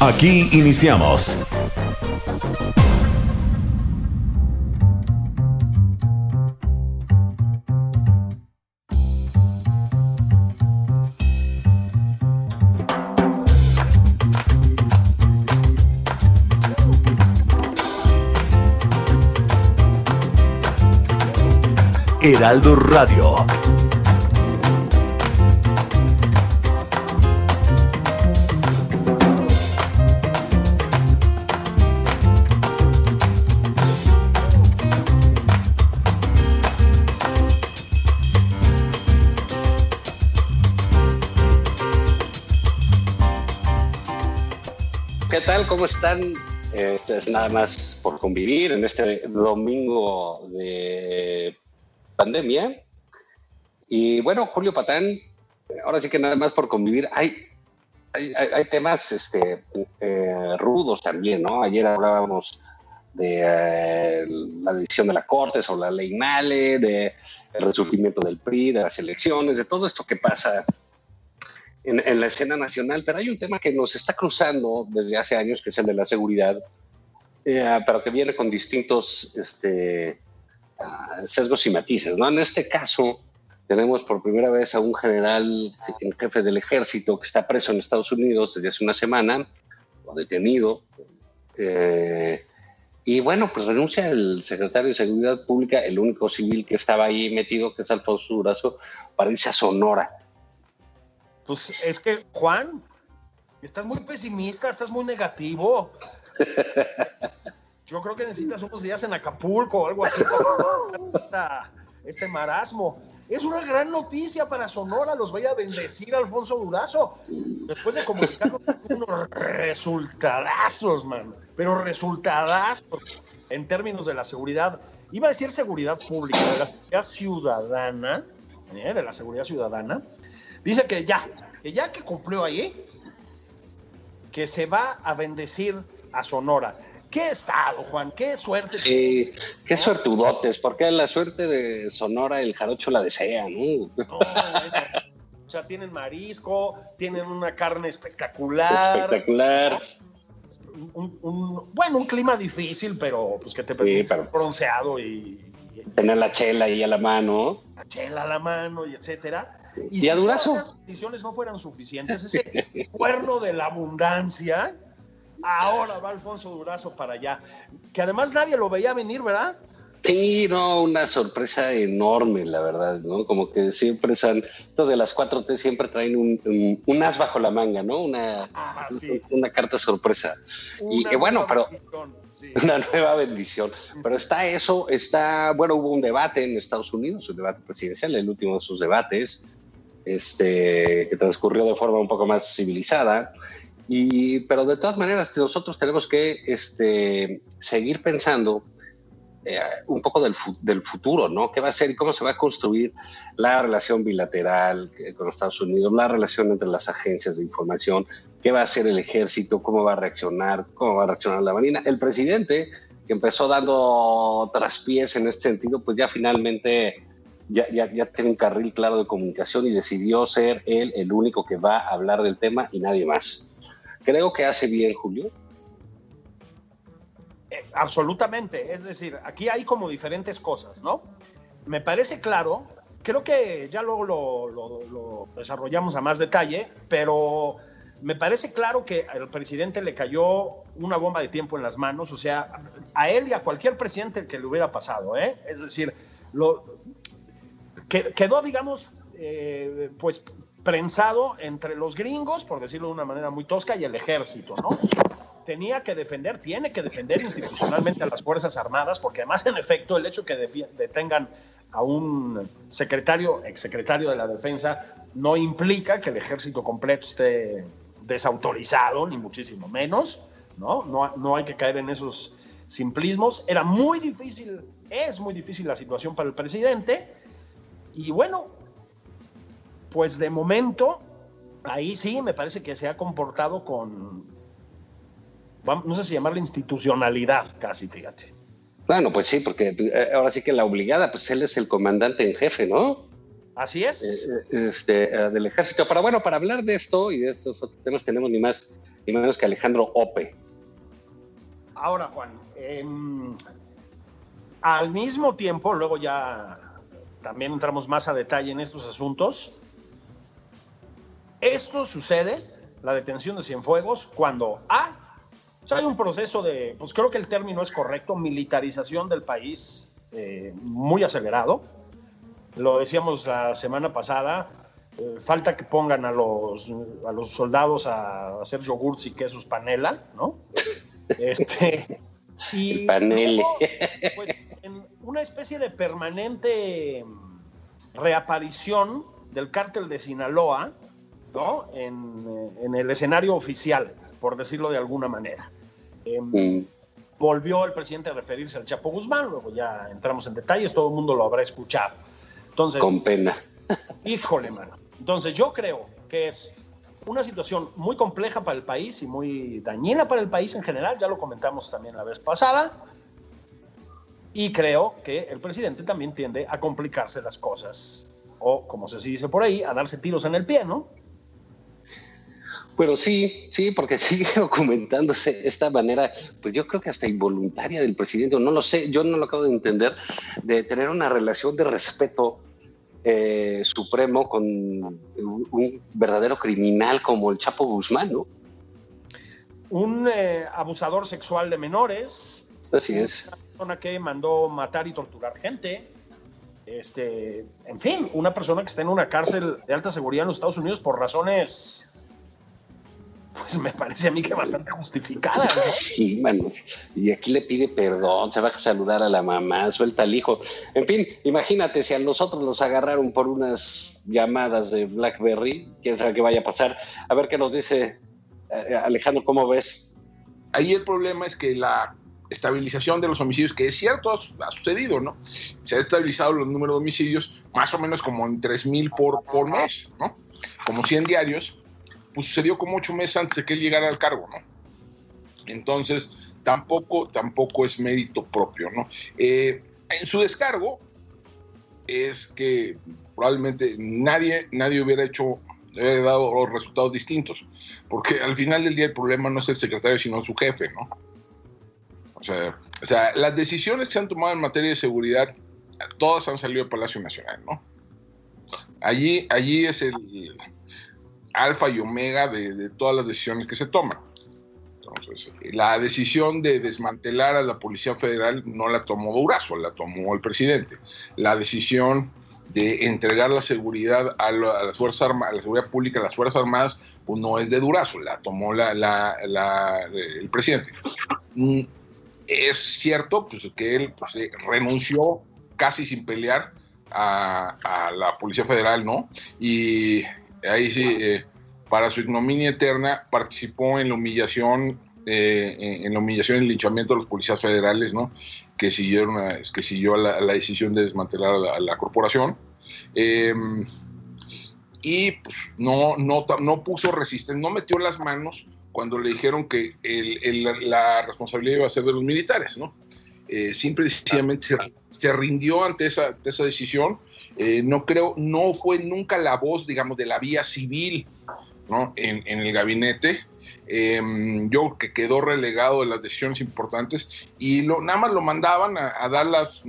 Aquí iniciamos. Heraldo Radio. ¿Cómo están? Este es nada más por convivir en este domingo de pandemia. Y bueno, Julio Patán, ahora sí que nada más por convivir. Hay, hay, temas este, eh, rudos también, ¿no? Ayer hablábamos de eh, la decisión de la Corte sobre la ley Male, de resurgimiento del PRI, de las elecciones, de todo esto que pasa en, en, la escena nacional, pero hay un tema que nos está cruzando desde hace años, que es el de la seguridad, eh, pero que viene con distintos este, uh, sesgos y matices. ¿no? En este caso, tenemos por primera vez a un general en jefe del ejército que está preso en Estados Unidos desde hace una semana, o detenido. Eh, y bueno, pues renuncia el secretario de Seguridad Pública, el único civil que estaba ahí metido, que es Alfonso Durazo, para irse a Sonora. Pues es que, Juan, estás muy pesimista, estás muy negativo. Yo creo que necesitas unos días en Acapulco o algo así este marasmo. Es una gran noticia para Sonora, los voy a bendecir Alfonso Durazo. Después de comunicar unos resultadazos, man, pero resultadazos en términos de la seguridad. Iba a decir seguridad pública, de la seguridad ciudadana, ¿eh? de la seguridad ciudadana. Dice que ya, que ya que cumplió ahí, que se va a bendecir a Sonora. ¿Qué estado, Juan? ¿Qué suerte? Sí, qué suertudotes, porque la suerte de Sonora el jarocho la desea, ¿no? no o sea, tienen marisco, tienen una carne espectacular. Espectacular. Un, un, bueno, un clima difícil, pero pues que te permite sí, pero... bronceado y, y, Tener la chela ahí a la mano. La chela a la mano y etcétera. Y, y si a Durazo. las condiciones no fueran suficientes, ese cuerno de la abundancia ahora va Alfonso Durazo para allá. Que además nadie lo veía venir, ¿verdad? Sí, no, una sorpresa enorme, la verdad, ¿no? Como que siempre son, estos de las 4T siempre traen un, un, un, as bajo la manga, ¿no? Una, ah, sí. una carta sorpresa. Una y que bueno, pero... sí. Una nueva bendición. Pero está eso, está, bueno, hubo un debate en Estados Unidos, un debate presidencial, el último de sus debates, este, que transcurrió de forma un poco más civilizada. Y, pero de todas maneras, nosotros tenemos que este, seguir pensando eh, un poco del, del, futuro, ¿no? ¿Qué va a ser y cómo se va a construir la relación bilateral con los Estados Unidos, la relación entre las agencias de información, qué va a hacer el ejército, cómo va a reaccionar, cómo va a reaccionar la Marina? El presidente, que empezó dando traspiés en este sentido, pues ya finalmente ya, ya, ya tiene un carril claro de comunicación y decidió ser él el único que va a hablar del tema y nadie más. Creo que hace bien, Julio. Eh, absolutamente, es decir, aquí hay como diferentes cosas, ¿no? Me parece claro, creo que ya luego lo, lo, lo, desarrollamos a más detalle, pero me parece claro que al presidente le cayó una bomba de tiempo en las manos, o sea, a él y a cualquier presidente que le hubiera pasado, ¿eh? Es decir, lo, quedó, digamos, eh, pues prensado entre los gringos, por decirlo de una manera muy tosca, y el ejército, ¿no? Tenía que defender, tiene que defender institucionalmente a las Fuerzas Armadas, porque además, en efecto, el hecho que detengan a un secretario, exsecretario de la Defensa, no implica que el ejército completo esté desautorizado, ni muchísimo menos, ¿no? No, no hay que caer en esos simplismos. Era muy difícil, es muy difícil la situación para el presidente, y bueno, pues de momento, ahí sí me parece que se ha comportado con, no sé si llamarle institucionalidad casi, fíjate. Bueno, pues sí, porque eh, ahora sí que la obligada, pues él es el comandante en jefe, ¿no? Así es. Eh, eh, este, del ejército. Pero bueno, para hablar de esto y de estos otros temas tenemos ni más ni menos que Alejandro Ope. Ahora, Juan, em, al mismo tiempo, luego ya también entramos más a detalle en estos asuntos, esto sucede, la detención de Cienfuegos, cuando A, hay un proceso de, pues creo que el término es correcto, militarización del país eh, muy acelerado. Lo decíamos la semana pasada, eh, falta que pongan a los, a los soldados a hacer yogurts y quesos panela, ¿no? Este, y panele. pues, una especie de permanente reaparición del cártel de Sinaloa, ¿no? En, eh, en, el escenario oficial, por decirlo de alguna manera. Eh, mm. Volvió el presidente a referirse al Chapo Guzmán, luego ya entramos en detalles, todo el mundo lo habrá escuchado. Entonces, Con pena. Híjole, mano. Entonces yo creo que es una situación muy compleja para el país y muy dañina para el país en general, ya lo comentamos también la vez pasada, y creo que el presidente también tiende a complicarse las cosas, o como se dice por ahí, a darse tiros en el pie, ¿no? Bueno, sí, sí, porque sigue documentándose esta manera, pues yo creo que hasta involuntaria del presidente, no lo sé, yo no lo acabo de entender, de tener una relación de respeto eh, supremo con un verdadero criminal como el Chapo Guzmán, ¿no? Un eh, abusador sexual de menores. Así es. Una persona que mandó matar y torturar gente. Este, en fin, una persona que está en una cárcel de alta seguridad en los Estados Unidos por razones pues me parece a mí que bastante justificada. Sí, mano. Y aquí le pide perdón, se va a saludar a la mamá, suelta al hijo. En fin, imagínate si a nosotros nos agarraron por unas llamadas de BlackBerry, quién sabe qué vaya a pasar. A ver qué nos dice eh, Alejandro, ¿cómo ves? Ahí el problema es que la estabilización de los homicidios, que es cierto, ha sucedido, ¿no? Se ha estabilizado los números de homicidios más o menos como en 3.000 por, por mes, ¿no? Como 100 diarios pues sucedió como ocho meses antes de que él llegara al cargo, ¿no? Entonces, tampoco, tampoco es mérito propio, ¿no? Eh, en su descargo es que probablemente nadie, nadie hubiera hecho, hubiera dado los resultados distintos, porque al final del día el problema no es el secretario, sino su jefe, ¿no? O sea, o sea, las decisiones que se han tomado en materia de seguridad, todas han salido del Palacio Nacional, ¿no? Allí, allí es el, alfa y omega de, todas las decisiones que se toman. Entonces, la decisión de desmantelar a la Policía Federal no la tomó Durazo, la tomó el presidente. La decisión de entregar la seguridad a, las Fuerzas Armadas, a la seguridad pública a las Fuerzas Armadas, pues no es de Durazo, la tomó la, el presidente. Es cierto pues, que él pues, renunció casi sin pelear a, a, la Policía Federal, ¿no? Y ahí sí, eh, para su ignominia eterna, participó en la humillación, eh, en la humillación y el linchamiento de los policías federales, ¿no? Que siguieron, que siguió la, la decisión de desmantelar a la, corporación. Em, y pues, no, no, no puso resistencia, no metió las manos cuando le dijeron que la responsabilidad iba a ser de los militares, ¿no? Eh, simple y sencillamente se, rindió ante esa, esa decisión eh, no creo, no fue nunca la voz, digamos, de la vía civil ¿no? en, el gabinete. Em, yo que quedó relegado de las decisiones importantes y nada más lo mandaban a, dar las,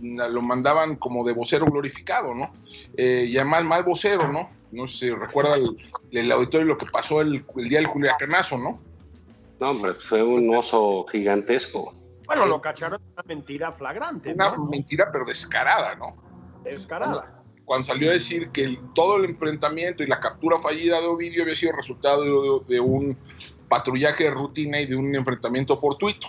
lo mandaban como de vocero glorificado, ¿no? Eh, y además mal vocero, ¿no? No sé si recuerda el, auditorio lo que pasó el, día del Juliacanazo, ¿no? No, hombre, fue un oso gigantesco. Bueno, lo cacharon una mentira flagrante. Una mentira, pero descarada, ¿no? descarada. cuando salió a decir que el- todo el enfrentamiento y la captura fallida de Ovidio había sido resultado de, de un patrullaje de rutina y de un enfrentamiento fortuito.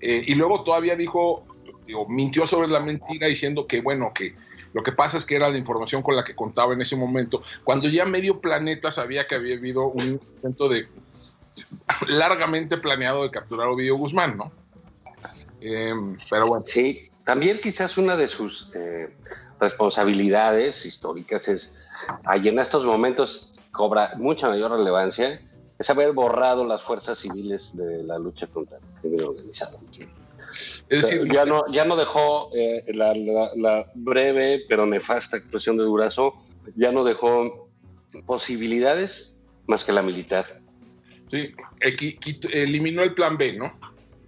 Eh, y luego todavía dijo, digo, mintió sobre la mentira diciendo que, bueno, que lo que pasa es que era la información con la que contaba en ese momento, cuando ya medio planeta sabía que había habido un intento de largamente planeado de capturar a Ovidio Guzmán, ¿no? Eh, pero bueno, Sí, también quizás una de sus eh, responsabilidades históricas es, ahí en estos momentos cobra mucha mayor relevancia, es haber borrado las fuerzas civiles de la lucha contra el crimen organizado. Es O sea, decir, ya no, ya no dejó eh, la, la- la breve pero nefasta actuación de Durazo, ya no dejó posibilidades más que la militar. sí, eliminó el plan B, ¿no?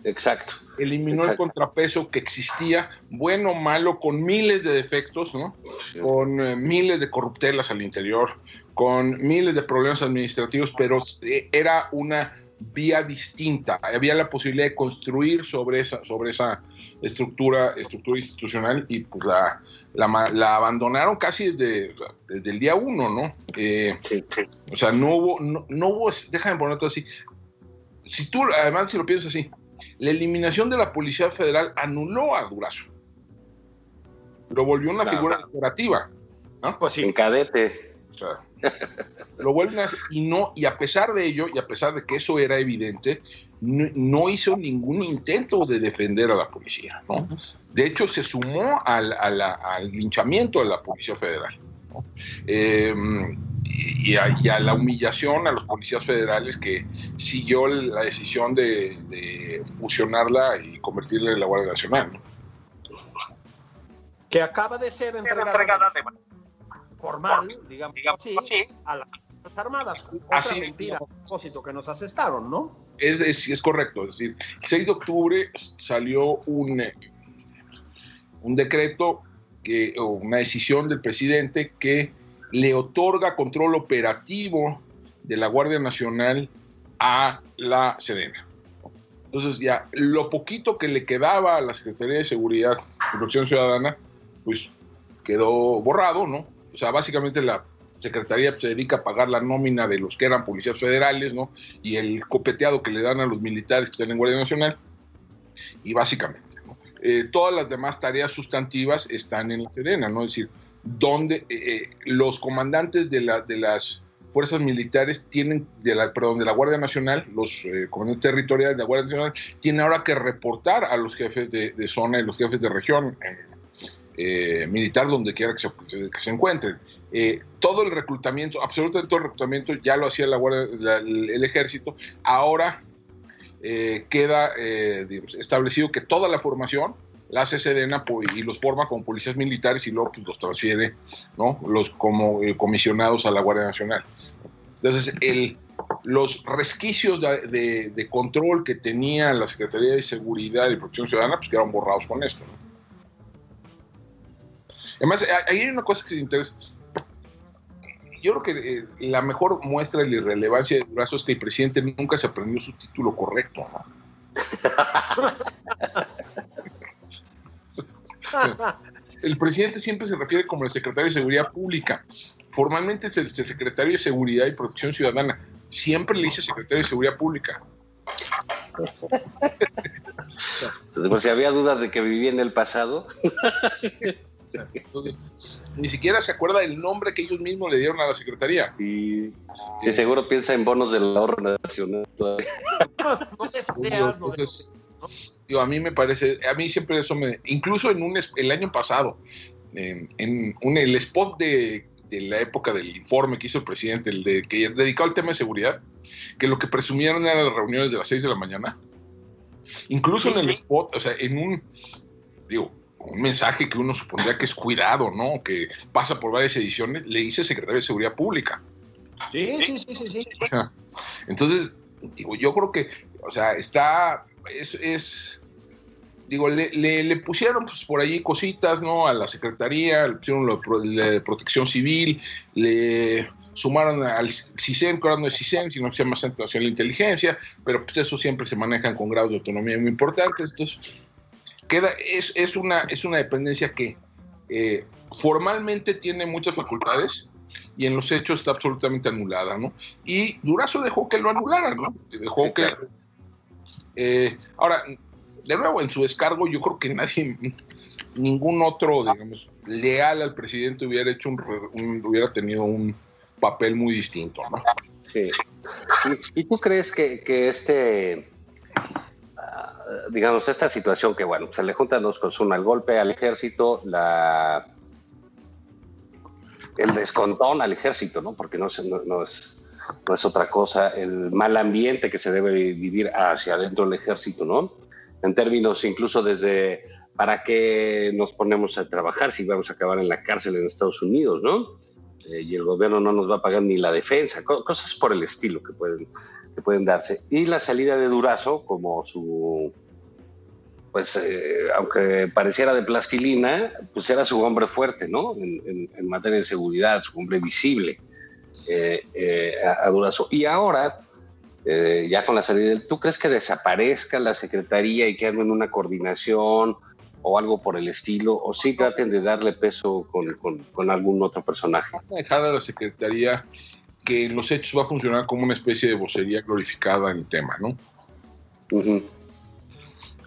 Exacto. eliminó el contrapeso que existía, bueno o malo, con miles de defectos, ¿no? con eh, miles de corruptelas al interior, con miles de problemas administrativos, pero eh, era una vía distinta. Había la posibilidad de construir sobre esa, sobre esa estructura, estructura institucional y pues la, la, la abandonaron casi desde, desde el día uno, ¿no? Eh, Sí, sí. o sea, no hubo, no, no hubo, déjame ponerlo así. Si tú, además, si lo piensas así, la eliminación de la Policía Federal anuló a Durazo. Lo volvió una Claro. figura decorativa. Pues sí. En cadete. O sea, lo vuelven a hacer, y no, y a pesar de ello, y a pesar de que eso era evidente, no, no hizo ningún intento de defender a la policía, ¿no? De hecho, se sumó al, a la- al linchamiento de la Policía Federal, ¿no? Eh, y, y a, y a la humillación a los policías federales que siguió la decisión de, de fusionarla y convertirla en la Guardia Nacional, ¿no? que acaba de ser entregada, de manera formal, digamos, así, a las Fuerzas Armadas. Otra Así, mentira a propósito que nos asestaron, ¿no? Es, es, es correcto, es decir, el 6 de octubre salió un, eh, un decreto, que, o una decisión del presidente que le otorga control operativo de la Guardia Nacional a la Sedena. Entonces ya lo poquito que le quedaba a la Secretaría de Seguridad y Protección Ciudadana, pues quedó borrado, ¿no? Sea, básicamente la Secretaría se dedica a pagar la nómina de los que eran policías federales, ¿no? Y el copeteado que le dan a los militares que están en Guardia Nacional. Y básicamente, ¿no? Eh, todas las demás tareas sustantivas están en la Sedena, ¿no? Es decir, donde eh, los comandantes de, la, de las fuerzas militares tienen, de la, perdón, de la Guardia Nacional, los eh, comandantes territoriales de la Guardia Nacional, tienen ahora que reportar a los jefes de, de zona y los jefes de región eh, militar donde quiera que se, encuentren. Eh, todo el reclutamiento, absolutamente todo el reclutamiento ya lo hacía la Guardia, la, el ejército. Ahora eh, queda eh, establecido que toda la formación la hace Sedena y los forma como policías militares y luego pues, los transfiere ¿no? los, como comisionados a la Guardia Nacional. Entonces, el, los resquicios de, control que tenía la Secretaría de Seguridad y Protección Ciudadana pues quedaron borrados con esto. Además, ahí hay una cosa que se interesa. Yo creo que eh, la mejor muestra de la irrelevancia de Durazo es que el presidente nunca se aprendió su título correcto. ¿no? el presidente siempre se refiere como el secretario de Seguridad Pública. Formalmente es el secretario de Seguridad y Protección Ciudadana. Siempre le dice secretario de Seguridad Pública. Entonces, por si había dudas de que vivía en el pasado. Entonces, ni siquiera se acuerda del nombre que ellos mismos le dieron a la secretaría. Y, seguro piensa en bonos del ahorro nacional. no Entonces, digo, a mí me parece, a mí siempre eso me, incluso en un el año pasado, en, en un, el spot de, de, la época del informe que hizo el presidente, el de que dedicado al tema de seguridad, que lo que presumieron eran las reuniones de las 6 de la mañana. Incluso sí, en el sí. spot, o sea, en un, digo, un mensaje que uno supondría que es cuidado, ¿no? Que pasa por varias ediciones, le dice secretario de Seguridad Pública. Sí, sí, sí, sí. sí. Entonces, digo, yo creo que, o sea, está, es, es digo, le, le, le, pusieron pues, por allí cositas, ¿no? A la Secretaría, le pusieron de Protección Civil, le sumaron al CISEN, que ahora no es CISEN, sino que se llama Centro Nacional de Inteligencia, pero pues eso siempre se manejan con grados de autonomía muy importantes, entonces queda, es, es, una, es una dependencia que eh, formalmente tiene muchas facultades y en los hechos está absolutamente anulada, ¿no? Y Durazo dejó que lo anularan, ¿no? Dejó que... eh, ahora, de nuevo, en su descargo yo creo que nadie, ningún otro, digamos, leal al presidente hubiera hecho un, un- hubiera tenido un papel muy distinto, ¿no? Sí. ¿Y, y tú crees que, que este, digamos, esta situación que, bueno, se le juntan dos cosas, una, el golpe al ejército, la el descontón al ejército, ¿no? Porque no, no, no es, no es otra cosa, el mal ambiente que se debe vivir hacia adentro del ejército, ¿no? En términos incluso desde para qué nos ponemos a trabajar si vamos a acabar en la cárcel en Estados Unidos, ¿no? Eh, y el gobierno no nos va a pagar ni la defensa, co- cosas por el estilo que pueden, que pueden darse. Y la salida de Durazo como su, pues eh, aunque pareciera de plastilina, pues era su hombre fuerte, ¿no? En, materia de seguridad, su hombre visible eh, a, Durazo. Y ahora, ya con la salida, ¿tú crees que desaparezca la secretaría y que hagan una coordinación o algo por el estilo? ¿O sí traten de darle peso con, con- con algún otro personaje? Dejar a la Secretaría que en los hechos va a funcionar como una especie de vocería glorificada en el tema, ¿no?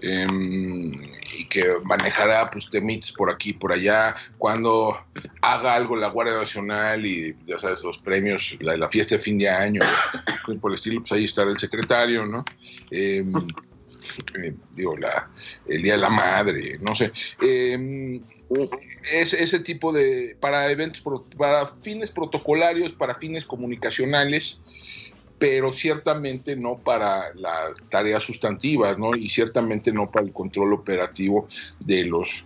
Em, y que manejará pues temites por aquí por allá cuando haga algo la Guardia Nacional y ya sabes los premios la, la fiesta de fin de año y por el estilo pues ahí estará el secretario no Em, digo la el día de la madre no sé Em, es ese tipo de para eventos para fines protocolarios para fines comunicacionales pero ciertamente no para las tareas sustantivas, ¿no? Y ciertamente no para el control operativo de los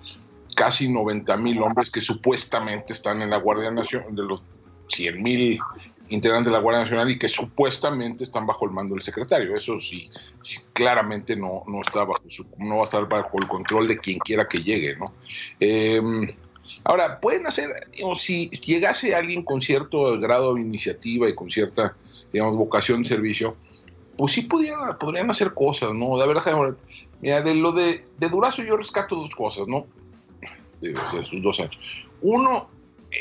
casi 90 mil hombres que supuestamente están en la Guardia Nacional, de los 100 mil integrantes de la Guardia Nacional y que supuestamente están bajo el mando del secretario. Eso sí, claramente no, no, está bajo su- no va a estar bajo el control de quien quiera que llegue, ¿no? Em, ahora, pueden hacer, o si llegase alguien con cierto grado de iniciativa y con cierta digamos, vocación de servicio, pues sí pudieran, podrían hacer cosas, ¿no? De verdad, mira, de lo de, de Durazo yo rescato dos cosas, ¿no? De, de sus dos años. Uno,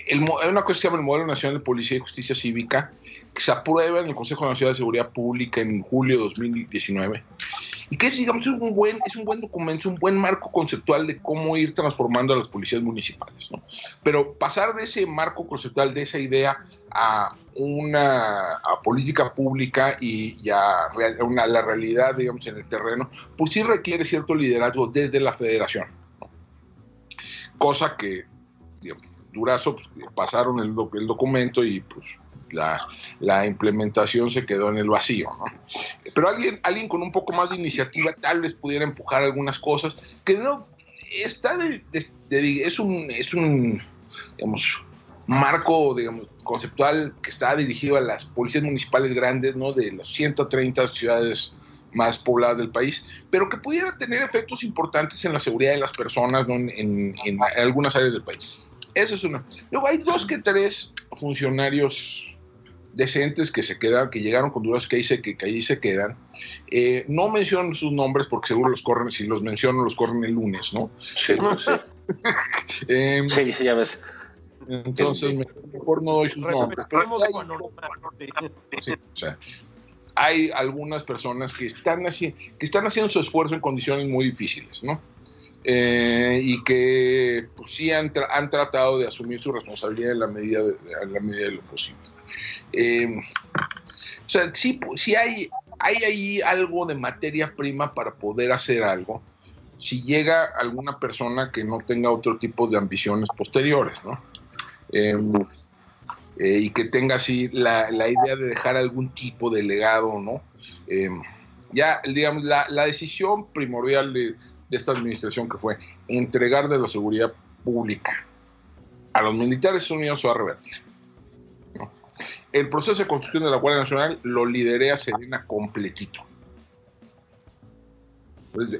el, hay una cosa que el Modelo Nacional de Policía y Justicia Cívica, que se aprueba en el Consejo Nacional de Seguridad Pública en julio de 2019, y que es, digamos, un buen, es un buen documento, un buen marco conceptual de cómo ir transformando a las policías municipales, ¿no? Pero pasar de ese marco conceptual, de esa idea, a una a política pública y, y a, una, la realidad, digamos, en el terreno, pues sí requiere cierto liderazgo desde la federación. Cosa que, digamos, Durazo, pues, pasaron el, el documento y pues la, implementación se quedó en el vacío. ¿no? Pero alguien, alguien con un poco más de iniciativa tal vez pudiera empujar algunas cosas que no está de- es un es un digamos marco digamos conceptual que está dirigido a las policías municipales grandes no de las 130 ciudades más pobladas del país, pero que pudiera tener efectos importantes en la seguridad de las personas en algunas áreas del país. Eso es una. Luego hay dos que tres funcionarios decentes que se quedan, que llegaron con dudas que ahí se, que, que ahí se quedan. Eh, no menciono sus nombres porque seguro los corren, si los menciono los corren el lunes, ¿no? Sí, sí, Eh, sí, ya ves. entonces mejor no doy sus nombres. Pero hay- su anonimato. sí, o sea, hay algunas personas que están, haci- que están haciendo su esfuerzo en condiciones muy difíciles, ¿no? Eh, y que pues, sí han, han tratado de asumir su responsabilidad en la medida de, en la medida de lo posible. Eh, o sea, sí, sí hay, hay ahí algo de materia prima para poder hacer algo si llega alguna persona que no tenga otro tipo de ambiciones posteriores, ¿no? Eh, eh, y que tenga así la, la idea de dejar algún tipo de legado, ¿no? Eh, ya, digamos, la, la decisión primordial de, de esta administración que fue entregar de la seguridad pública a los militares unidos a revertir. El proceso de construcción de la Guardia Nacional lo liderea Serena completito.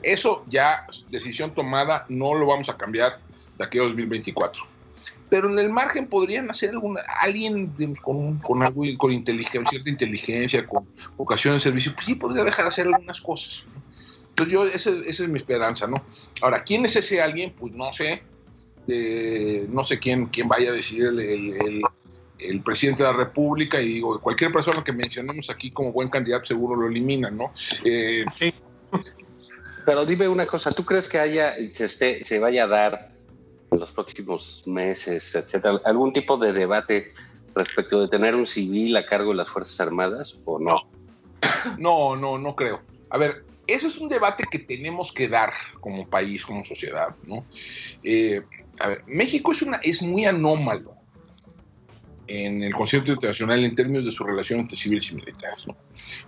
Eso ya, decisión tomada, no lo vamos a cambiar de aquí a 2024 pero en el margen podrían hacer alguna, alguien con, con algo, con inteligencia, cierta inteligencia, con vocación de servicio, pues sí podría dejar hacer algunas cosas. Entonces yo, esa, esa es mi esperanza, ¿no? Ahora, ¿quién es ese alguien? Pues no sé, de no sé quién, quién vaya a decir el, el- el- el presidente de la República y digo, cualquier persona que mencionemos aquí como buen candidato seguro lo eliminan, ¿no? Eh, Pero dime una cosa, ¿tú crees que haya, se, esté- se vaya a dar en los próximos meses, etcétera, algún tipo de debate respecto de tener un civil a cargo de las Fuerzas Armadas o no? No, no, no creo. A ver, ese es un debate que tenemos que dar como país, como sociedad, ¿no? Eh, a ver, México es, una, es muy anómalo en el concierto internacional en términos de su relación entre civiles y militares. ¿no?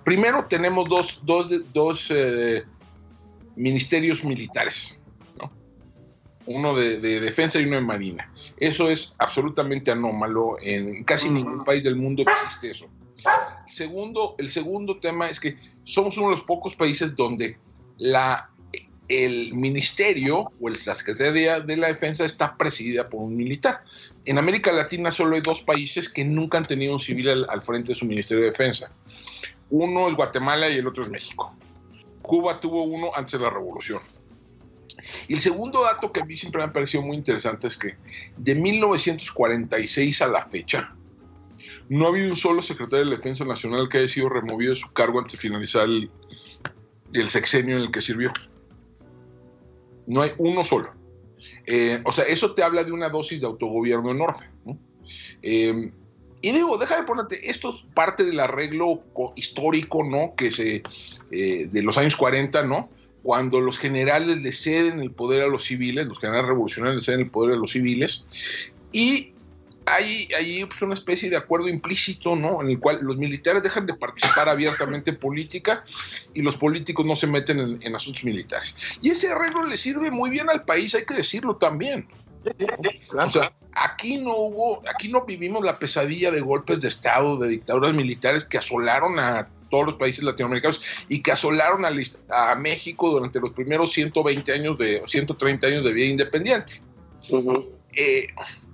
Primero tenemos dos, dos, dos eh, ministerios militares, ¿no? uno de, de defensa y uno de marina. Eso es absolutamente anómalo, en casi ningún país del mundo existe eso. Segundo, el segundo tema es que somos uno de los pocos países donde la, el ministerio o la Secretaría de la Defensa está presidida por un militar. En América Latina solo hay dos países que nunca han tenido un civil al, al frente de su Ministerio de Defensa. Uno es Guatemala y el otro es México. Cuba tuvo uno antes de la revolución. Y el segundo dato que a mí siempre me ha parecido muy interesante es que de 1946 a la fecha, no ha habido un solo secretario de Defensa Nacional que haya sido removido de su cargo antes de finalizar el, el sexenio en el que sirvió. No hay uno solo. Eh, o sea, eso te habla de una dosis de autogobierno enorme. ¿no? Eh, y digo, déjame ponerte, esto es parte del arreglo co- histórico, ¿no? Que se, eh, de los años 40, ¿no? Cuando los generales le ceden el poder a los civiles, los generales revolucionarios le ceden el poder a los civiles, y hay, hay pues, una especie de acuerdo implícito, ¿no? En el cual los militares dejan de participar abiertamente en política y los políticos no se meten en, en asuntos militares. Y ese arreglo le sirve muy bien al país, hay que decirlo también. O sea, aquí no hubo, aquí no vivimos la pesadilla de golpes de Estado, de dictaduras militares que asolaron a todos los países latinoamericanos y que asolaron a, a México durante los primeros 120 años de, 130 años de vida independiente. Eh, el-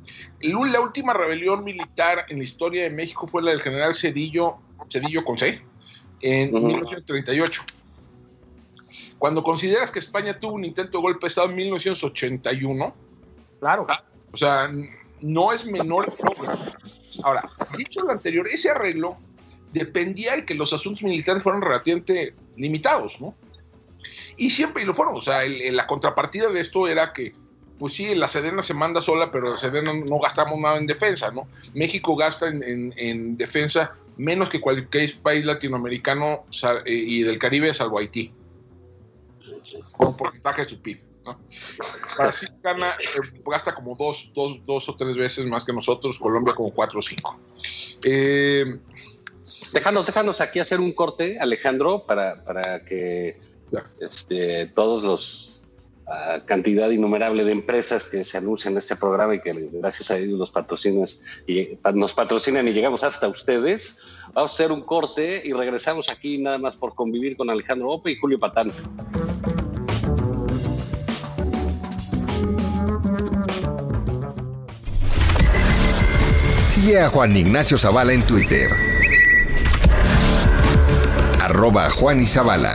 la última rebelión militar en la historia de México fue la del general Cedillo, Cedillo con C, en Ujú. 1938. Cuando consideras que España tuvo un intento de golpe de Estado en 1981, Claro. o sea, no es menor. Ahora, dicho lo anterior, ese arreglo dependía de que los asuntos militares fueran relativamente limitados, ¿no? Y siempre y lo fueron. O sea, el- el- la contrapartida de esto era que, pues sí, la Sedena se manda sola, pero la Sedena no gastamos nada en defensa, ¿no? México gasta en, en- en defensa menos que cualquier país latinoamericano eh, y del Caribe, salvo Haití, con porcentaje de su PIB. ¿no? Brasil gana, eh, gasta como dos, dos, dos o tres veces más que nosotros, Colombia como cuatro o cinco. Eh, Déjanos, déjanos aquí hacer un corte, Alejandro, para, para que este, todos los cantidad innumerable de empresas que se anuncian en este programa y que gracias a ellos nos patrocinan y llegamos hasta ustedes. Vamos a hacer un corte y regresamos aquí nada más por convivir con Alejandro Ope y Julio Patán. Sigue a Juan Ignacio Zavala en Twitter. Arroba Juan y Zavala.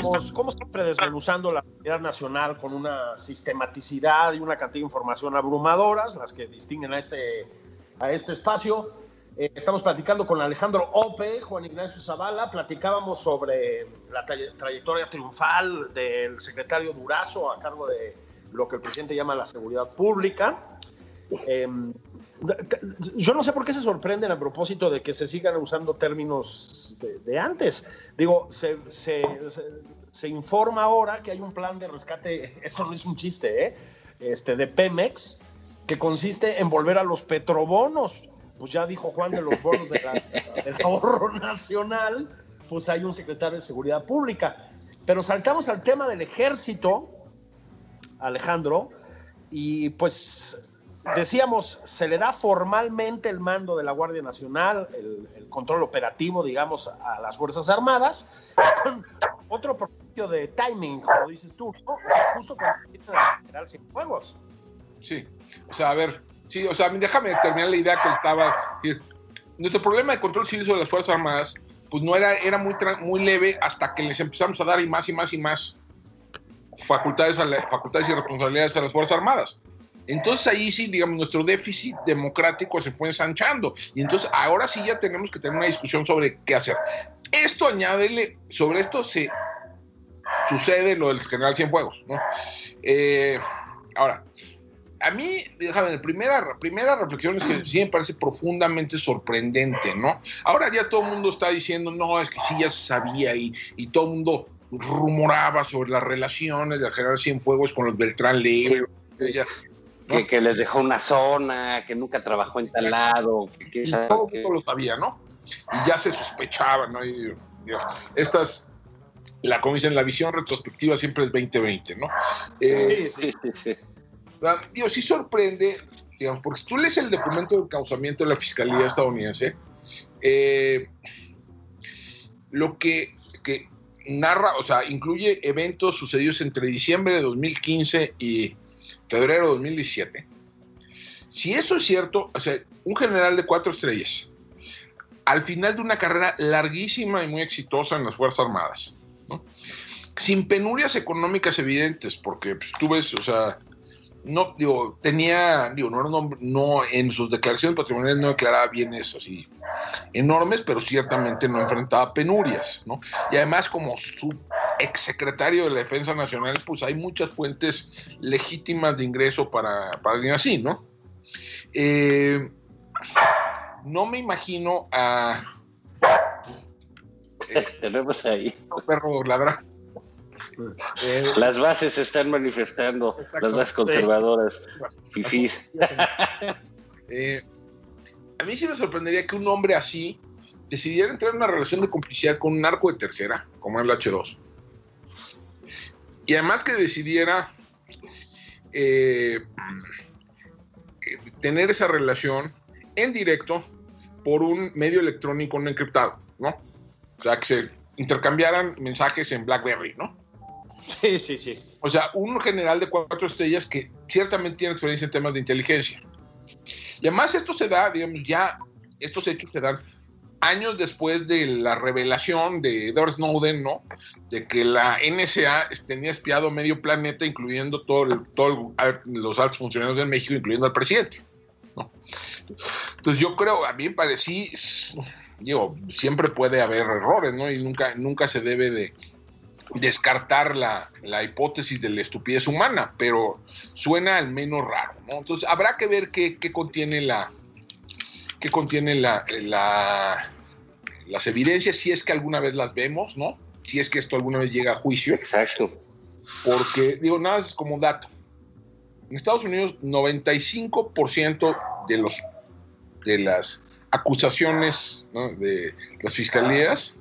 Estamos, como siempre, desmenuzando la realidad nacional con una sistematicidad y una cantidad de información abrumadoras, las que distinguen a este, a este espacio. Eh, estamos platicando con Alejandro Ope, Juan Ignacio Zavala, platicábamos sobre la tra- trayectoria triunfal del secretario Durazo a cargo de lo que el presidente llama la seguridad pública. De- yo no sé por qué se sorprenden a propósito de que se sigan usando términos de, de antes. Digo, se, se- se- se informa ahora que hay un plan de rescate, eso no es un chiste, ¿eh? este, de Pemex, que consiste en volver a los petrobonos. Pues ya dijo Juan de los bonos de la- del ahorro nacional, pues hay un secretario de Seguridad Pública. Pero saltamos al tema del ejército, Alejandro, y pues decíamos, se le da formalmente el mando de la Guardia Nacional, el, control operativo, digamos, a las Fuerzas Armadas, con otro propósito de timing, como dices tú, ¿no? O sea, justo cuando tiene la general Cienfuegos. Sí, o sea, a ver, sí, o sea, déjame terminar la idea que estaba. Nuestro problema de control civil sobre las Fuerzas Armadas, pues no era, era muy, muy leve hasta que les empezamos a dar y más y más y más facultades, a la- facultades y responsabilidades a las Fuerzas Armadas. Entonces ahí sí, digamos, nuestro déficit democrático se fue ensanchando. Y entonces ahora sí ya tenemos que tener una discusión sobre qué hacer. Esto añádele, sobre esto se sucede lo del general Cienfuegos, ¿no? Eh, ahora, a mí, déjame, la primera, primera reflexión es que sí me parece profundamente sorprendente, ¿no? Ahora ya todo el mundo está diciendo, no, es que sí ya se sabía y, y todo el mundo rumoraba sobre las relaciones del general Cienfuegos con los Beltrán Leiva. Que, que les dejó una zona, que nunca trabajó en tal lado, que, y todo el mundo lo sabía, ¿no? Y ya se sospechaba, ¿no? Y, estas, la como dicen, la visión retrospectiva siempre es 2020, ¿no? Eh, Sí, sí, sí. Digo, sí sorprende, digamos, porque si tú lees el documento de causamiento de la Fiscalía estadounidense, eh, lo que, que narra, o sea, incluye eventos sucedidos entre diciembre de 2015 y febrero de 2017. Si eso es cierto, o sea, un general de cuatro estrellas, al final de una carrera larguísima y muy exitosa en las Fuerzas Armadas, ¿no? sin penurias económicas evidentes, porque pues, tú ves, o sea, no, digo, tenía, digo, no, hombre- no en sus declaraciones patrimoniales no declaraba bienes así enormes, pero ciertamente no enfrentaba penurias, ¿no? Y además, como su exsecretario de la Defensa Nacional, pues hay muchas fuentes legítimas de ingreso para, para alguien así, ¿no? Eh, no me imagino a Tenemos ahí. perro ladrar. Eh, Las bases se están manifestando, las bases conservadoras, fifís. Eh, a mí sí me sorprendería que un hombre así decidiera entrar en una relación de complicidad con un narco de tercera, como el H2. Y además que decidiera eh, tener esa relación en directo por un medio electrónico no encriptado, ¿no? O sea, que se intercambiaran mensajes en BlackBerry, ¿no? Sí, sí, sí. O sea, un general de cuatro estrellas que ciertamente tiene experiencia en temas de inteligencia. Y además esto se da, digamos, ya estos hechos se dan años después de la revelación de Edward Snowden, ¿no? De que la NSA tenía espiado medio planeta, incluyendo todo el- todo los altos funcionarios de México, incluyendo al presidente, ¿no? Entonces yo creo, a mí me parecí, digo, siempre puede haber errores, ¿no? Y nunca, nunca se debe de descartar la, la hipótesis de la estupidez humana, pero suena al menos raro, ¿no? Entonces habrá que ver qué, qué contiene la qué contiene la, la- las evidencias, si es que alguna vez las vemos, ¿no? Si es que esto alguna vez llega a juicio, Exacto. porque digo, nada es como dato. En Estados Unidos, 95% de los de las acusaciones ¿no? de las fiscalías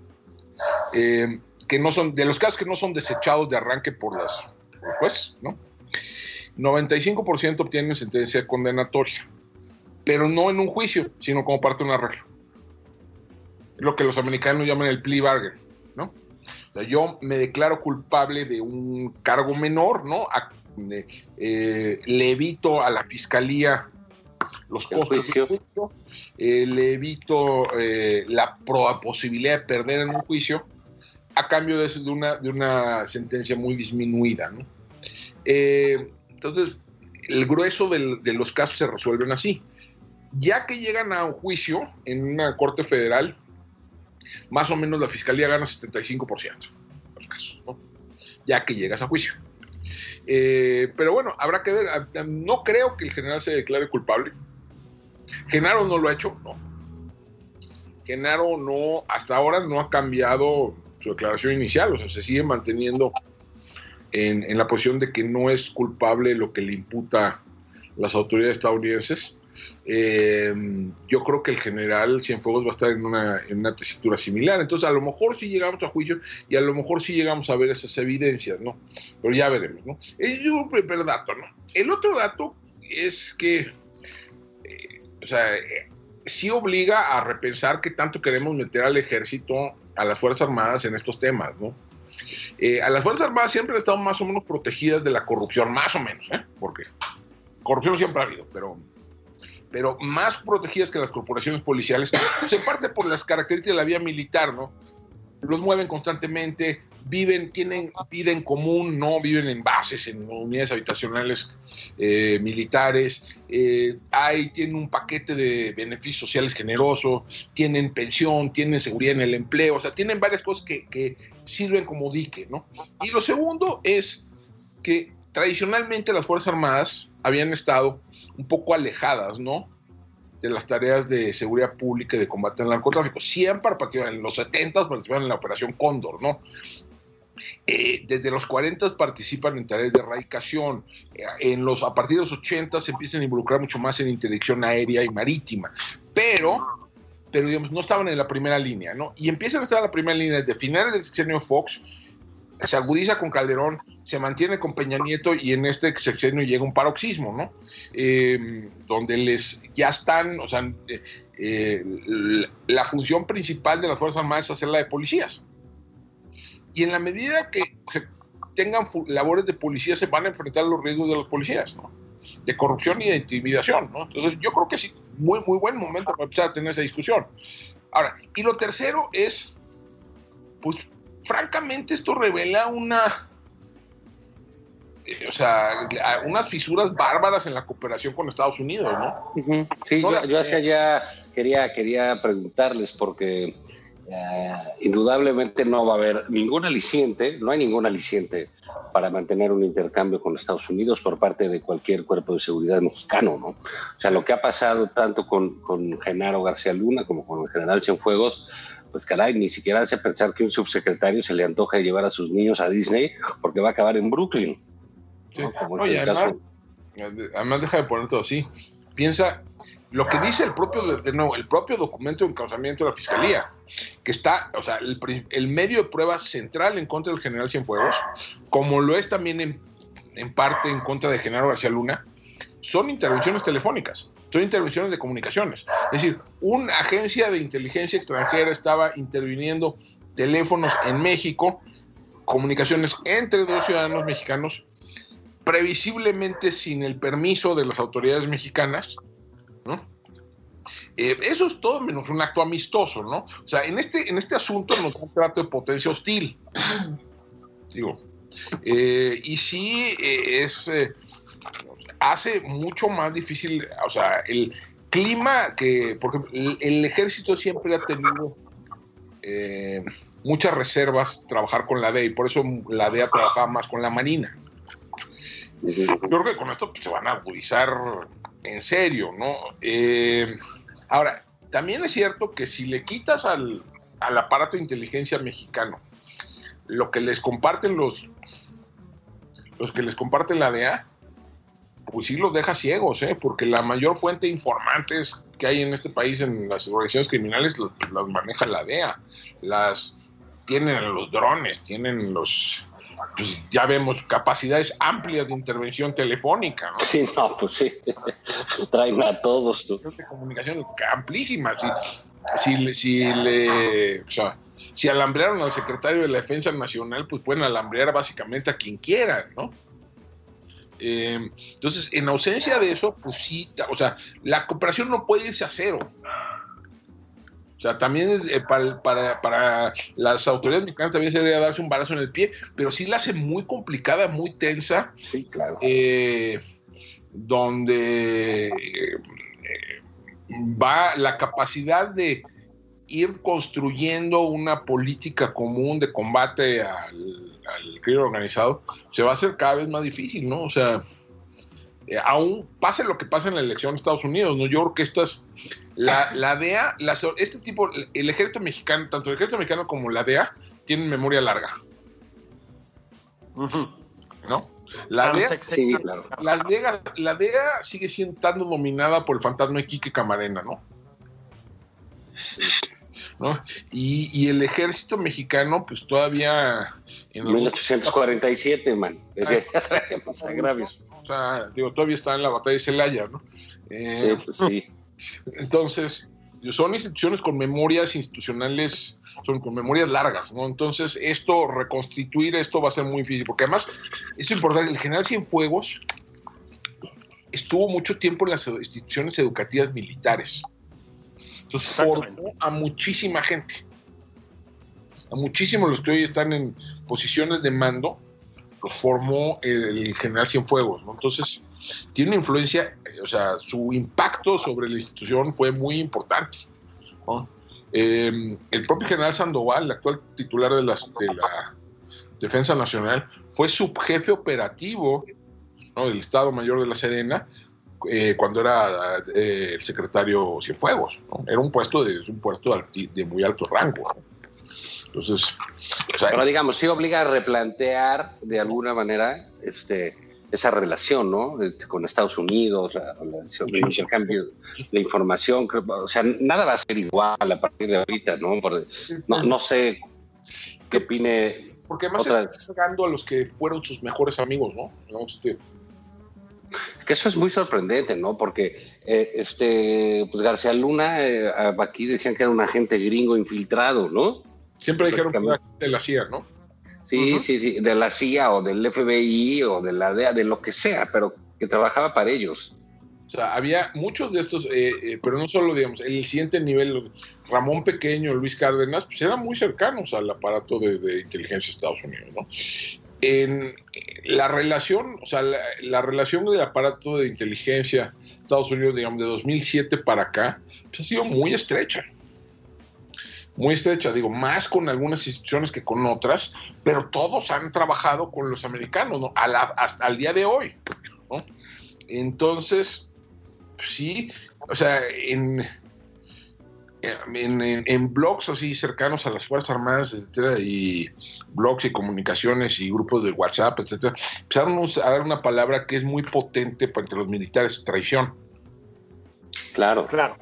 eh, que no son, de los casos que no son desechados de arranque por las por el juez, ¿no? 95% obtienen sentencia condenatoria, pero no en un juicio, sino como parte de un arreglo. Es lo que los americanos llaman el plea bargain, ¿no? O sea, yo me declaro culpable de un cargo menor, ¿no? A- eh, eh, le evito a la fiscalía los costos juicio. del juicio, eh, le evito eh, la posibilidad de perder en un juicio a cambio de, de una, de una sentencia muy disminuida. ¿no? Eh, entonces, el grueso del- de los casos se resuelven así. Ya que llegan a un juicio en una corte federal, más o menos la fiscalía gana 75% de los casos, ¿no? ya que llegas a juicio. Eh, pero bueno, habrá que ver. A- a- No creo que el general se declare culpable. Genaro no lo ha hecho, no. Genaro no, hasta ahora no ha cambiado su declaración inicial, o sea, se sigue manteniendo en, en la posición de que no es culpable lo que le imputa las autoridades estadounidenses. Eh, yo creo que el general Cienfuegos va a estar en una, en una tesitura similar. Entonces, a lo mejor sí llegamos a juicio y a lo mejor sí llegamos a ver esas evidencias, ¿no? Pero ya veremos, ¿no? Es un primer dato, ¿no? El otro dato es que, eh, o sea, eh, sí obliga a repensar qué tanto queremos meter al ejército, a las Fuerzas Armadas en estos temas, ¿no? Eh, a las Fuerzas Armadas siempre han estado más o menos protegidas de la corrupción, más o menos, ¿eh? Porque corrupción siempre ha habido, pero, pero más protegidas que las corporaciones policiales, en parte por las características de la vía militar, ¿no? Los mueven constantemente, viven, tienen vida en común, no viven en bases, en unidades habitacionales eh, militares, eh, hay, tienen un paquete de beneficios sociales generoso, tienen pensión, tienen seguridad en el empleo, o sea, tienen varias cosas que sirven como dique, ¿no? Y lo segundo es que tradicionalmente las Fuerzas Armadas habían estado un poco alejadas, ¿no? De las tareas de seguridad pública y de combate al narcotráfico. Siempre participaron, en los 70 participaron en la Operación Cóndor, ¿no? Eh, desde los 40 participan en tareas de erradicación. Eh, en los, a partir de los 80 se empiezan a involucrar mucho más en interdicción aérea y marítima. Pero, pero digamos, no estaban en la primera línea, ¿no? Y empiezan a estar en la primera línea desde finales del sexenio Fox, se agudiza con Calderón, se mantiene con Peña Nieto y en este sexenio llega un paroxismo, ¿no? Eh, donde les ya están, o sea, eh, la función principal de las Fuerzas Armadas es hacer la de policías. Y en la medida que se tengan labores de policía, se van a enfrentar los riesgos de los policías, ¿no? De corrupción y de intimidación, ¿no? Entonces, yo creo que sí, muy, muy buen momento para empezar a tener esa discusión. Ahora, y lo tercero es, pues, francamente, esto revela una, eh, o sea, unas fisuras bárbaras en la cooperación con Estados Unidos, ¿no? Sí, yo, yo hacia allá quería, quería preguntarles porque eh, indudablemente no va a haber ningún aliciente, no hay ningún aliciente para mantener un intercambio con Estados Unidos por parte de cualquier cuerpo de seguridad mexicano, ¿no? O sea, lo que ha pasado tanto con, con Genaro García Luna como con el general Cienfuegos, pues caray, ni siquiera hace pensar que un subsecretario se le antoja llevar a sus niños a Disney porque va a acabar en Brooklyn. Sí. ¿no? Como es Oye, el además, caso además deja de poner todo así. Piensa lo que dice el propio, de nuevo, el propio documento de encauzamiento de la fiscalía, que está, o sea, el medio de prueba central en contra del general Cienfuegos, como lo es también en, en parte en contra de Genaro García Luna, son intervenciones telefónicas, son intervenciones de comunicaciones. Es decir, una agencia de inteligencia extranjera estaba interviniendo teléfonos en México, comunicaciones entre dos ciudadanos mexicanos, previsiblemente sin el permiso de las autoridades mexicanas, ¿no? Eh, eso es todo menos un acto amistoso, ¿no? O sea, en este, en este asunto no se trata de potencia hostil. Digo. Eh, y sí eh, es. Hace mucho más difícil, o sea, el clima que. Porque el, el ejército siempre ha tenido eh, muchas reservas trabajar con la DEA y por eso la DEA trabajaba más con la Marina. Yo creo que con esto pues, se van a agudizar en serio, ¿no? Eh, ahora, también es cierto que si le quitas al, al aparato de inteligencia mexicano lo que les comparten los, los que les comparten la DEA, pues sí los deja ciegos, ¿eh? porque la mayor fuente de informantes que hay en este país en las organizaciones criminales las, las maneja la DEA. Las, tienen los drones, tienen los, pues ya vemos capacidades amplias de intervención telefónica, ¿no? Sí, no, pues sí. Traen a todos. tú. de comunicación amplísimas. Si, si, le- si le, o sea, si alambrearon al secretario de la Defensa Nacional, pues pueden alambrear básicamente a quien quieran, ¿no? Eh, entonces, en ausencia de eso, pues sí, o sea, la cooperación no puede irse a cero. O sea, también eh, para, para, para las autoridades mexicanas también se debería darse un balazo en el pie, pero sí la hace muy complicada, muy tensa, Sí, claro. eh, donde va la capacidad de ir construyendo una política común de combate al, al crimen organizado se va a hacer cada vez más difícil, ¿no? O sea, eh, aún pase lo que pase en la elección de Estados Unidos, ¿no? Yo creo que estas, la, la DEA, las- este tipo, el ejército mexicano, tanto el ejército mexicano como la DEA, tienen memoria larga, ¿no? La DEA, Sí, claro. la DEA, la DEA sigue siendo dominada por el fantasma de Quique Camarena, ¿no? ¿No? Y, y el ejército mexicano, pues todavía en algún- 1847, man. Ese, más agravios. o sea, digo, todavía está en la batalla de Celaya, ¿no? Eh, Sí, pues sí. Entonces, son instituciones con memorias institucionales, son con memorias largas, ¿no? Entonces, esto, reconstituir esto va a ser muy difícil, porque además, es importante, el general Cienfuegos estuvo mucho tiempo en las instituciones educativas militares. Entonces, formó a muchísima gente. A muchísimos los que hoy están en posiciones de mando, los formó el, el general Cienfuegos, ¿no? Entonces, tiene una influencia, eh, o sea, su impacto sobre la institución fue muy importante. ¿no? Eh, el propio general Sandoval, el actual titular de, las- de la Defensa Nacional, fue subjefe operativo ¿no? del Estado Mayor de la Serena eh, cuando era eh, el secretario Cienfuegos. ¿no? Era un puesto de, un puesto de muy alto rango. ¿no? Entonces, o sea, Pero digamos, sí obliga a replantear de alguna manera este, esa relación, ¿no? Este, con Estados Unidos, la, la- el intercambio de información. creo- O sea, nada va a ser igual a partir de ahorita, ¿no? Porque no, no sé qué opine. porque además otra- está pegando a los que fueron sus mejores amigos, ¿no? Digamos, este, Que eso es muy sorprendente, ¿no? Porque eh, este, pues García Luna, eh, aquí decían que era un agente gringo infiltrado, ¿no? siempre dijeron que era de la CIA, ¿no? Sí, sí, sí, de la CIA o del FBI o de la DEA, de lo que sea, pero que trabajaba para ellos. O sea, había muchos de estos, eh, eh, pero no solo, digamos, el siguiente nivel, Ramón Pequeño, Luis Cárdenas, pues eran muy cercanos al aparato de, de inteligencia de Estados Unidos, ¿no? En la relación, o sea, la, la relación del aparato de inteligencia de Estados Unidos, digamos, de 2007 para acá, pues ha sido muy estrecha. Muy estrecha, digo, más con algunas instituciones que con otras, pero todos han trabajado con los americanos, ¿no? Al día de hoy, ¿no? Entonces, sí, o sea, en, en, en- en blogs así cercanos a las Fuerzas Armadas, etcétera, y blogs y comunicaciones y grupos de WhatsApp, etcétera, empezaron a dar una palabra que es muy potente para entre los militares, traición. Claro. Claro.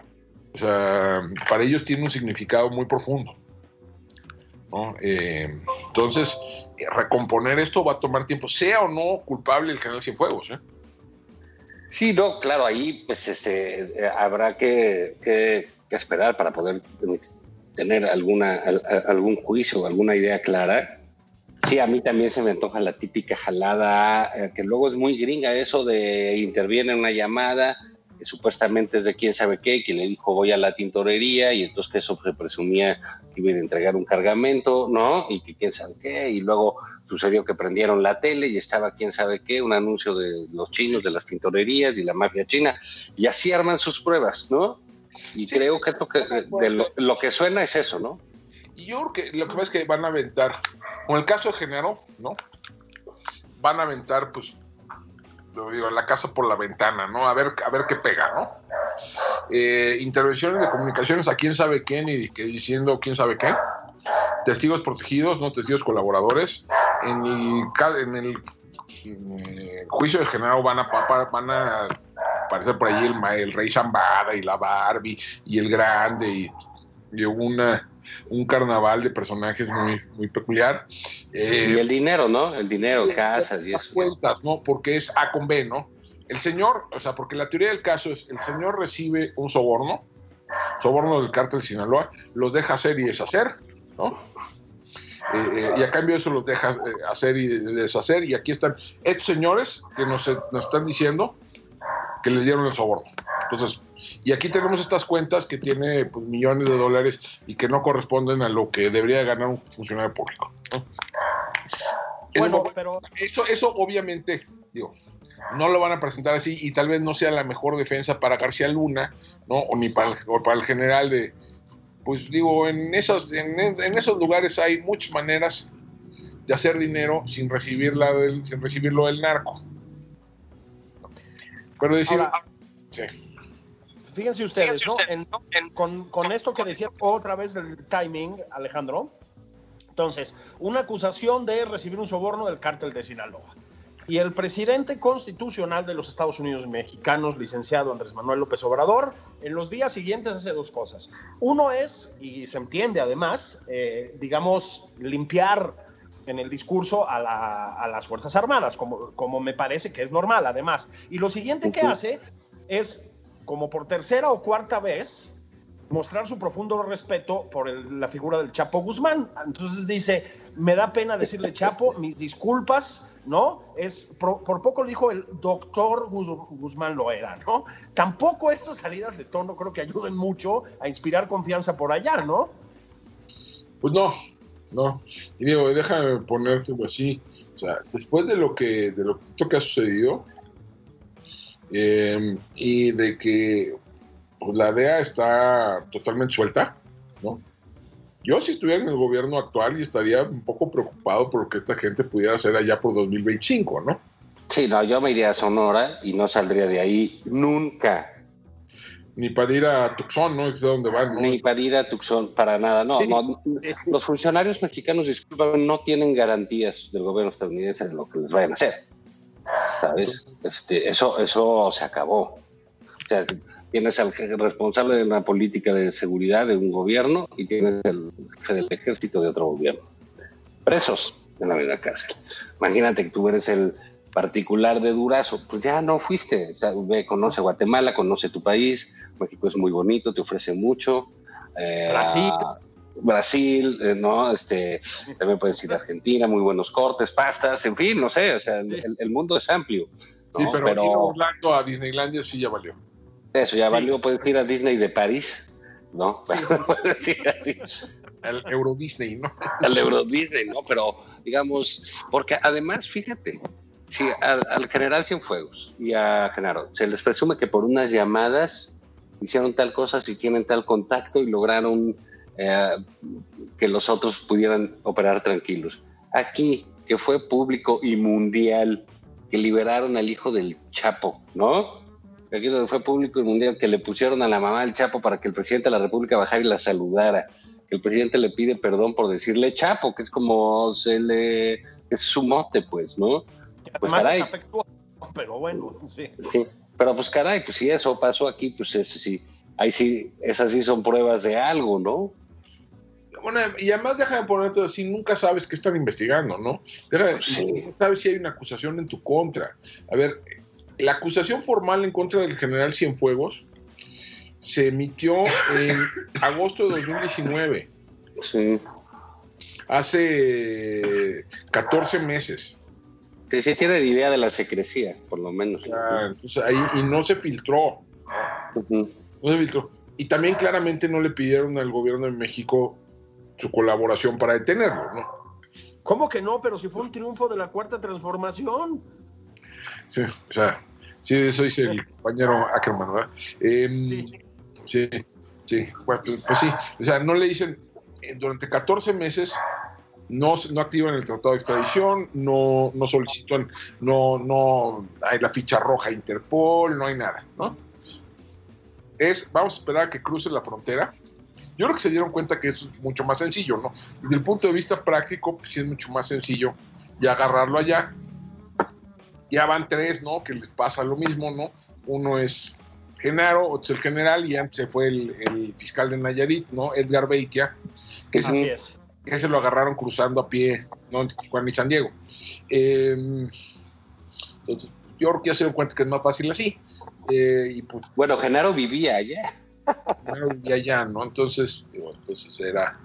O sea, para ellos tiene un significado muy profundo. ¿no? Eh, entonces, recomponer esto va a tomar tiempo, sea o no culpable el general Cienfuegos. ¿eh? Sí, no, claro, ahí pues este, eh, habrá que, que- que esperar para poder eh, tener alguna, algún juicio o alguna idea clara. Sí, a mí también se me antoja la típica jalada, eh, que luego es muy gringa eso de interviene en una llamada, que supuestamente es de quién sabe qué, que le dijo voy a la tintorería y entonces que eso se presumía que iban a entregar un cargamento, ¿no? Y que quién sabe qué, y luego sucedió que prendieron la tele y estaba quién sabe qué, un anuncio de los chinos, de las tintorerías y la mafia china, y así arman sus pruebas, ¿no? Y creo que, esto que de lo, lo que suena es eso, ¿no? Y yo creo que lo que pasa es que van a aventar, con el caso de Genaro, ¿no? Van a aventar, pues, lo digo, la casa por la ventana, ¿no? A ver, a ver qué pega, ¿no? Eh, intervenciones de comunicaciones a quién sabe quién y que diciendo quién sabe qué. Testigos protegidos, no testigos colaboradores. En el, ca- en el eh, juicio de Genaro van a, pa- van a aparecer por ahí el, ma- el rey Zambada y la Barbie y el grande y, y una un carnaval de personajes muy, muy peculiar. Eh, Y el dinero, ¿no? El dinero, casas y eso. cuentas, ¿no? Porque es A con B, ¿no? El señor, o sea, porque la teoría del caso es, el señor recibe un soborno, soborno del cártel Sinaloa, los deja hacer y deshacer, ¿no? Eh, eh, y a cambio eso los deja eh, hacer y deshacer, y aquí están estos señores que nos, nos están diciendo que les dieron el soborno. Entonces, y aquí tenemos estas cuentas que tiene pues, millones de dólares y que no corresponden a lo que debería ganar un funcionario público. ¿no? Bueno, como- pero eso, eso obviamente, digo, no lo van a presentar así y tal vez no sea la mejor defensa para García Luna, ¿no? O ni para el, o para el general de, pues digo, en, esas, en, en esos lugares hay muchas maneras de hacer dinero sin, recibirla del, sin recibirlo del narco. Pero decir, Ahora- sí. fíjense ustedes, ¿no? En- con, con esto que decía otra vez del timing, Alejandro. Entonces, una acusación de recibir un soborno del cártel de Sinaloa. Y el presidente constitucional de los Estados Unidos mexicanos, licenciado Andrés Manuel López Obrador, en los días siguientes hace dos cosas. Uno es, y se entiende además, eh, digamos, limpiar en el discurso a, la- a las Fuerzas Armadas, como, como me parece que es normal además. Y lo siguiente que hace es, como por tercera o cuarta vez, mostrar su profundo respeto por el- la figura del Chapo Guzmán. Entonces dice, me da pena decirle Chapo, mis disculpas, ¿no? Es, por, por poco lo dijo el doctor Guz- Guzmán lo era, ¿no? Tampoco estas salidas de tono creo que ayuden mucho a inspirar confianza por allá, ¿no? Pues no, no. Y digo, déjame ponerte así. O sea, después de lo que, de lo que ha sucedido, eh, y de que pues, la DEA está totalmente suelta, ¿no? Yo si estuviera en el gobierno actual y estaría un poco preocupado por lo que esta gente pudiera hacer allá por 2025, ¿no? Sí, no, yo me iría a Sonora y no saldría de ahí nunca. Ni para ir a Tucson, ¿no? Es donde van, ¿no? Ni para ir a Tucson, para nada. No, Sí. no, los funcionarios mexicanos, discúlpame, no tienen garantías del gobierno estadounidense de lo que les vayan a hacer. ¿Sabes? Este, eso, eso se acabó. O sea, tienes al responsable de una política de seguridad de un gobierno y tienes el jefe del ejército de otro gobierno. Presos en la misma cárcel. Imagínate que tú eres el particular de Durazo, pues ya no fuiste. O sea, ve, conoce Guatemala, conoce tu país. México es muy bonito, te ofrece mucho. Eh, Brasil. Brasil, eh, ¿no? Este, también puedes ir a Argentina, muy buenos cortes, pastas, en fin, no sé, o sea, el, el- el mundo es amplio. ¿no? Sí, pero, ir a Orlando, a Disneylandia sí ya valió. eso ya Sí. valió, puedes ir a Disney de París, ¿no? puedes ir así El Euro Disney, ¿no? al Euro Disney, ¿no? Pero, digamos, porque además, fíjate, si al, al general Cienfuegos y a Genaro se les presume que por unas llamadas hicieron tal cosa, si tienen tal contacto y lograron eh, que los otros pudieran operar tranquilos. Aquí, que fue público y mundial, que liberaron al hijo del Chapo, ¿no? Aquí donde fue público y mundial, que le pusieron a la mamá del Chapo para que el presidente de la República bajara y la saludara que el presidente le pide perdón por decirle Chapo, que es como se le es su mote, pues, ¿no? Pues, caray. pero bueno, sí. Sí. Pero pues caray, pues si eso pasó aquí, pues ese sí, ahí sí, esas sí son pruebas de algo, ¿no? Bueno, y además deja de ponerte así, nunca sabes qué están investigando, ¿no? Deja de- Sí. no sabes si hay una acusación en tu contra. A ver, la acusación formal en contra del general Cienfuegos se emitió en agosto de 2019, Sí. hace 14 meses. Sí, sí tienen idea de la secrecía, por lo menos. Ah, entonces ahí, y no se filtró, no se filtró. Y también claramente no le pidieron al gobierno de México su colaboración para detenerlo, ¿no? ¿Cómo que no? Pero si fue un triunfo de la cuarta transformación. Sí, o sea, sí, eso dice el compañero Ackerman, ¿verdad? Em, Sí. sí, sí, bueno, pues, pues sí, o sea, no le dicen, eh, durante 14 meses no, no activan el tratado de extradición, no, no solicitan, no, no hay la ficha roja Interpol, no hay nada, ¿no? Es, vamos a esperar a que cruce la frontera. Yo creo que se dieron cuenta que es mucho más sencillo, ¿no? Desde el punto de vista práctico, pues sí es mucho más sencillo ya agarrarlo allá. Ya van tres, ¿no? Que les pasa lo mismo, ¿no? Uno es Genaro, otro es el general, y antes se fue el, el fiscal de Nayarit, ¿no? Edgar Beitia, Que Así es. Que ese lo agarraron cruzando a pie, ¿no? Entre Tijuana y San Diego. Eh, entonces, yo creo que ya se dan cuenta que es más fácil así. Eh, y pues Bueno, Genaro vivía allá. ya vivía allá, ¿no? Entonces, digo, entonces era.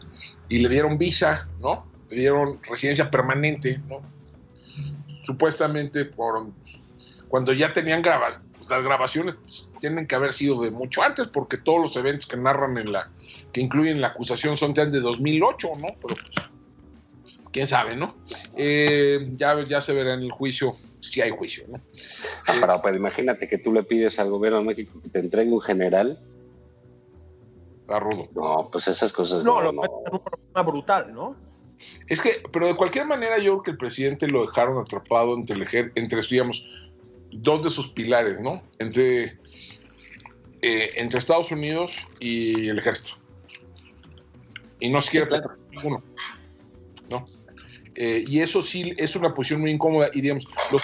Y le dieron visa, ¿no? Le dieron residencia permanente, ¿no? Supuestamente por cuando ya tenían grabas, las grabaciones pues, tienen que haber sido de mucho antes, porque todos los eventos que narran en la, que incluyen la acusación son de 2008, ¿no? Pero pues, quién sabe, ¿no? Eh, ya, ya se verá en el juicio, si hay juicio, ¿no? Ah, Pero, pero imagínate que tú le pides al gobierno de México que te entregue un general. Está rudo. No, pues esas cosas No, no, lo no. en un problema brutal, ¿no? Es que, pero de cualquier manera, yo creo que el presidente lo dejaron atrapado entre, entre digamos, dos de sus pilares, ¿no? Entre, eh, entre Estados Unidos y el ejército. Y no se quiere perder ninguno, ¿no? Eh, y eso sí es una posición muy incómoda. Y digamos, los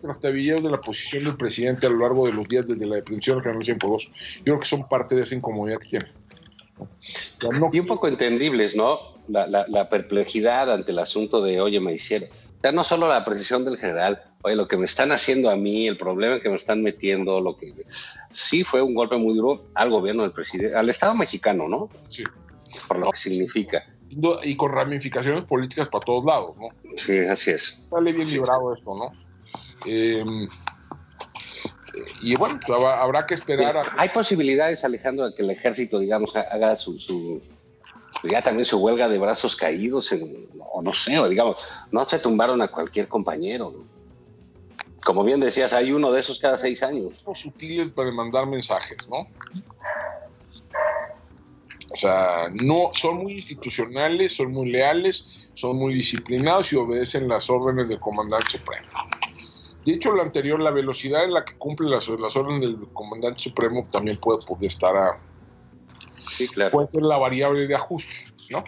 trastabilleros de la posición del presidente a lo largo de los días desde la detención del general Cienfuegos, yo creo que son parte de esa incomodidad que tiene. no- Y un poco entendibles, ¿no? La, la- la perplejidad ante el asunto de, oye, me hicieron. O sea, no solo la precisión del general, oye, lo que me están haciendo a mí, el problema que me están metiendo, lo que sí fue un golpe muy duro al gobierno del presidente, al Estado mexicano, ¿no? sí. Por lo que significa. y con ramificaciones políticas para todos lados, ¿no? Sí, así es. Sale bien librado esto, ¿no? Eh, y bueno, pues habrá, que esperar a... Hay posibilidades, Alejandro, de que el ejército, digamos, ha- haga su, su- ya también su huelga de brazos caídos, en- o no sé, o digamos, no se tumbaron a cualquier compañero. Como bien decías, hay uno de esos cada seis años. sutiles para mandar mensajes, ¿no? O sea, no, son muy institucionales, son muy leales, son muy disciplinados y obedecen las órdenes del comandante supremo. De hecho, lo anterior, la velocidad en la que cumple las, las órdenes del comandante supremo también puede, puede estar a, Sí, claro. puede ser la variable de ajuste, ¿no?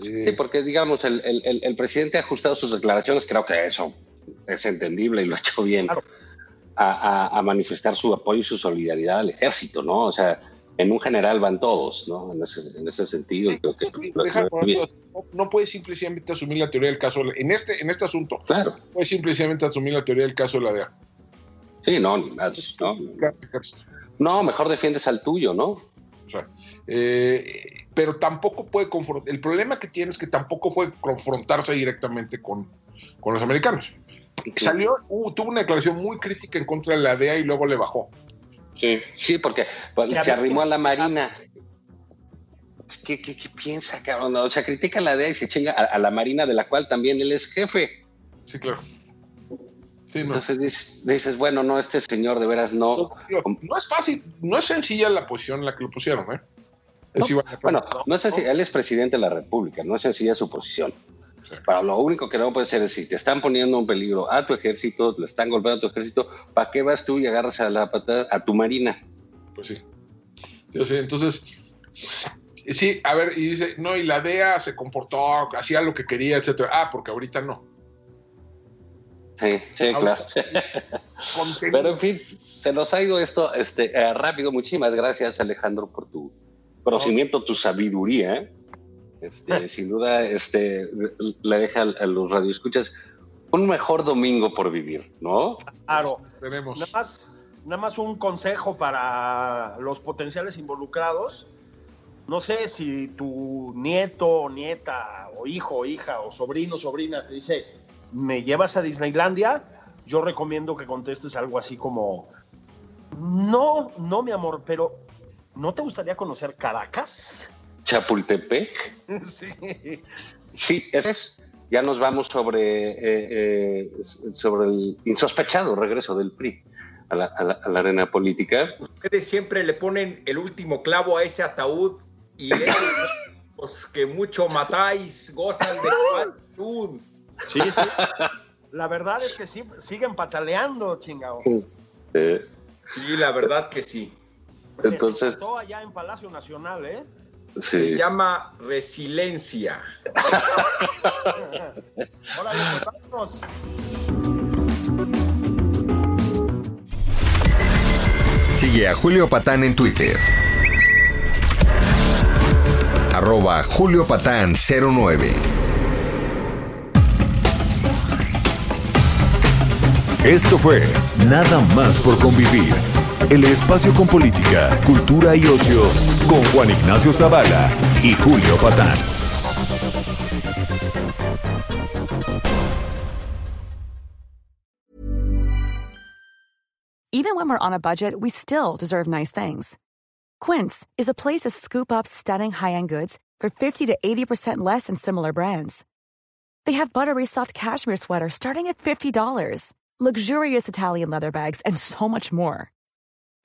Sí, porque digamos, el- el- el presidente ha ajustado sus declaraciones, creo que eso es entendible y lo ha hecho bien, Claro. a, a- a manifestar su apoyo y su solidaridad al ejército, ¿no? O sea, en un general van todos, ¿no? En ese, en ese sentido, creo que deja no, no puede simplemente asumir la teoría del caso. En este, en este asunto, Claro, puede simplemente asumir la teoría del caso de la DEA. sí, no, ni nada, no, no, mejor defiendes al tuyo, ¿no? O sea, eh, pero tampoco puede confrontar. El problema que tiene es que tampoco fue confrontarse directamente con, con los americanos. Salió, uh, tuvo una declaración muy crítica en contra de la DEA y luego le bajó. Sí, sí, porque pues, se arrimó a la Marina. ¿Qué, qué, qué piensa, cabrón? O sea, critica a la DEA y se chinga a, a la Marina, de la cual también él es jefe. Sí, claro. Sí, no. Entonces dices, dices, bueno, no, este señor de veras no. No es fácil, no es sencilla la posición en la que lo pusieron, ¿eh? No, Bueno, no es sencilla, él es presidente de la República, no es sencilla su posición. Pero lo único que no puede ser es si te están poniendo en peligro a tu ejército, le están golpeando a tu ejército, ¿para qué vas tú y agarras a la patada a tu marina? Pues sí. Sí, sí, entonces, sí, a ver, y dice, no, y la DEA se comportó, hacía lo que quería, etcétera. Ah, porque ahorita no. Sí, sí, claro. Pero en fin, se nos ha ido esto este, eh, rápido. Muchísimas gracias, Alejandro, por tu conocimiento, tu sabiduría. Este, sin duda, este, le deja a los radioescuchas un mejor domingo por vivir, ¿no? Claro. Tenemos. Nada más, nada más un consejo para los potenciales involucrados. No sé si tu nieto o nieta o hijo o hija o sobrino o sobrina te dice, ¿me llevas a Disneylandia? Yo recomiendo que contestes algo así como, no, no, mi amor, pero ¿no te gustaría conocer Caracas? Chapultepec. sí. Sí, eso es. Ya nos vamos sobre, eh, eh, sobre el insospechado regreso del PRI a la, a la- a la arena política. Ustedes siempre le ponen el último clavo a ese ataúd y los que mucho matáis gozan de salud. Sí, sí. La verdad es que sí, siguen pataleando, chingado. Eh, Y la verdad que sí. Entonces- todo allá en Palacio Nacional, ¿eh? Se sí. llama resiliencia. Órale, pues. Sigue a Julio Patán en Twitter. Arroba arroba Julio Patán 09. Esto fue Nada más por convivir. El espacio con política, cultura y ocio con Juan Ignacio Zavala y Julio Patán. Even when we're on a budget, we still deserve nice things. Quince is a place to scoop up stunning high-end goods for 50 to 80% less than similar brands. They have buttery soft cashmere sweaters starting at $50, luxurious Italian leather bags, and so much more.